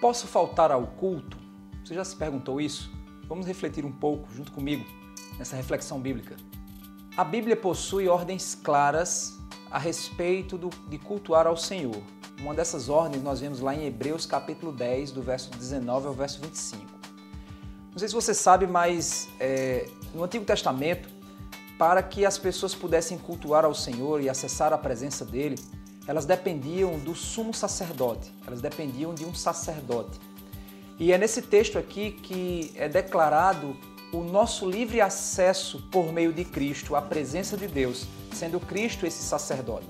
Posso faltar ao culto? Você já se perguntou isso? Vamos refletir um pouco junto comigo nessa reflexão bíblica. A Bíblia possui ordens claras a respeito do, de cultuar ao Senhor. Uma dessas ordens nós vemos lá em Hebreus capítulo 10, do verso 19 ao verso 25. Não sei se você sabe, mas é, no Antigo Testamento, para que as pessoas pudessem cultuar ao Senhor e acessar a presença dele, elas dependiam do sumo sacerdote, elas dependiam de um sacerdote. E é nesse texto aqui que é declarado o nosso livre acesso por meio de Cristo à presença de Deus, sendo Cristo esse sacerdote.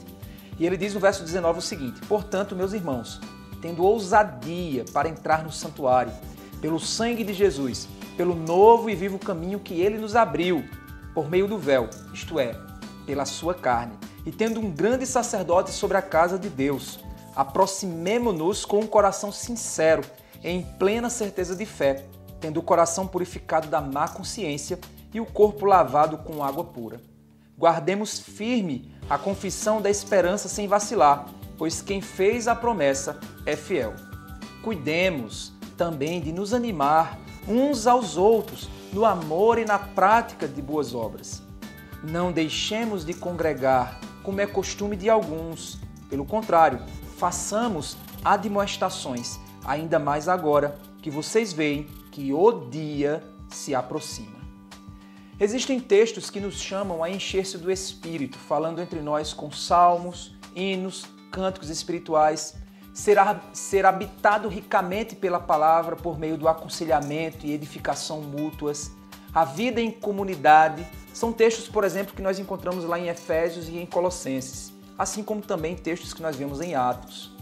E ele diz no verso 19 o seguinte: Portanto, meus irmãos, tendo ousadia para entrar no santuário, pelo sangue de Jesus, pelo novo e vivo caminho que ele nos abriu, por meio do véu, isto é, pela sua carne e tendo um grande sacerdote sobre a casa de Deus, aproximemo-nos com um coração sincero, em plena certeza de fé, tendo o coração purificado da má consciência e o corpo lavado com água pura. Guardemos firme a confissão da esperança sem vacilar, pois quem fez a promessa é fiel. Cuidemos também de nos animar uns aos outros no amor e na prática de boas obras. Não deixemos de congregar como é costume de alguns. Pelo contrário, façamos admoestações, ainda mais agora que vocês veem que o dia se aproxima. Existem textos que nos chamam a encher-se do Espírito, falando entre nós com salmos, hinos, cânticos espirituais, ser, ser habitado ricamente pela palavra por meio do aconselhamento e edificação mútuas, a vida em comunidade, são textos, por exemplo, que nós encontramos lá em Efésios e em Colossenses, assim como também textos que nós vemos em Atos.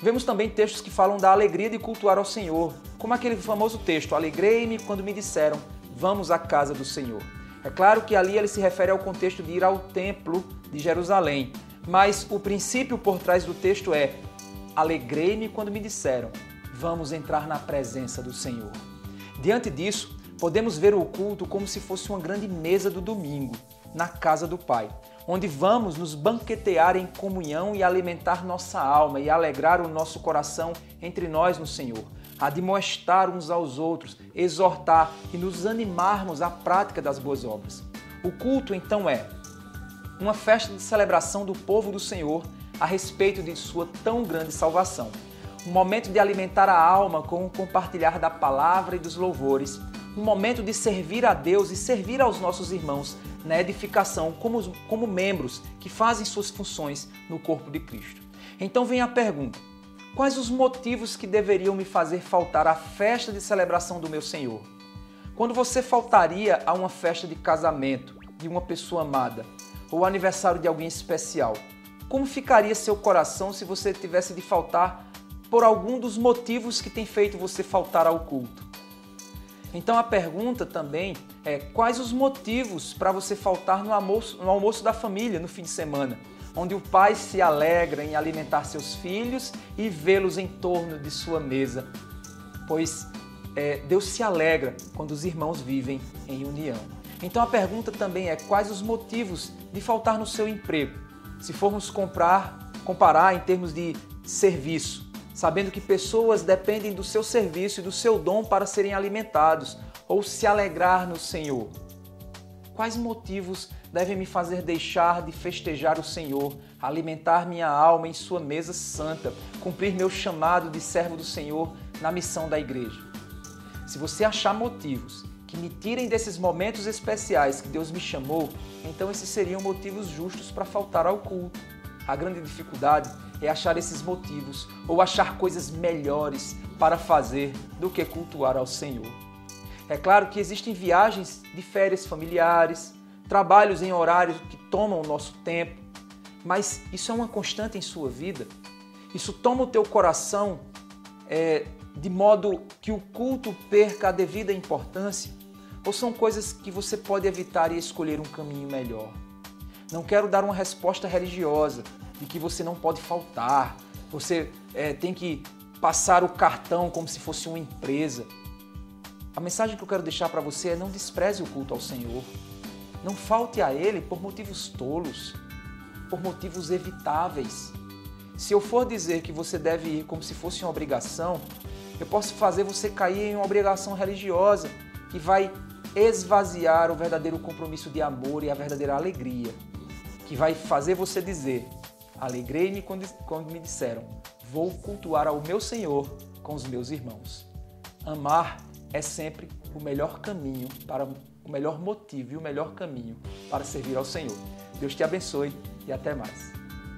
Vemos também textos que falam da alegria de cultuar ao Senhor, como aquele famoso texto: Alegrei-me quando me disseram, vamos à casa do Senhor. É claro que ali ele se refere ao contexto de ir ao templo de Jerusalém, mas o princípio por trás do texto é: Alegrei-me quando me disseram, vamos entrar na presença do Senhor. Diante disso, Podemos ver o culto como se fosse uma grande mesa do domingo, na casa do Pai, onde vamos nos banquetear em comunhão e alimentar nossa alma e alegrar o nosso coração entre nós no Senhor, admoestar uns aos outros, exortar e nos animarmos à prática das boas obras. O culto, então, é uma festa de celebração do povo do Senhor a respeito de sua tão grande salvação. Um momento de alimentar a alma com o compartilhar da palavra e dos louvores um momento de servir a Deus e servir aos nossos irmãos na edificação como, como membros que fazem suas funções no corpo de Cristo. Então vem a pergunta: quais os motivos que deveriam me fazer faltar à festa de celebração do meu Senhor? Quando você faltaria a uma festa de casamento de uma pessoa amada ou aniversário de alguém especial, como ficaria seu coração se você tivesse de faltar por algum dos motivos que tem feito você faltar ao culto? Então a pergunta também é quais os motivos para você faltar no almoço, no almoço da família no fim de semana, onde o pai se alegra em alimentar seus filhos e vê-los em torno de sua mesa, pois é, Deus se alegra quando os irmãos vivem em união. Então a pergunta também é quais os motivos de faltar no seu emprego, se formos comprar, comparar em termos de serviço sabendo que pessoas dependem do seu serviço e do seu dom para serem alimentados ou se alegrar no Senhor? Quais motivos devem me fazer deixar de festejar o Senhor, alimentar minha alma em Sua mesa santa, cumprir meu chamado de servo do Senhor na missão da igreja? Se você achar motivos que me tirem desses momentos especiais que Deus me chamou, então esses seriam motivos justos para faltar ao culto. A grande dificuldade é achar esses motivos ou achar coisas melhores para fazer do que cultuar ao Senhor. É claro que existem viagens de férias familiares, trabalhos em horários que tomam o nosso tempo, mas isso é uma constante em sua vida? Isso toma o teu coração é, de modo que o culto perca a devida importância? Ou são coisas que você pode evitar e escolher um caminho melhor? Não quero dar uma resposta religiosa de que você não pode faltar, você é, tem que passar o cartão como se fosse uma empresa. A mensagem que eu quero deixar para você é não despreze o culto ao Senhor. Não falte a Ele por motivos tolos, por motivos evitáveis. Se eu for dizer que você deve ir como se fosse uma obrigação, Eu posso fazer você cair em uma obrigação religiosa que vai esvaziar o verdadeiro compromisso de amor e a verdadeira alegria, que vai fazer você dizer: Alegrei-me quando, quando me disseram, vou cultuar ao meu Senhor com os meus irmãos. Amar é sempre o melhor caminho para o melhor motivo e o melhor caminho para servir ao Senhor. Deus te abençoe e até mais.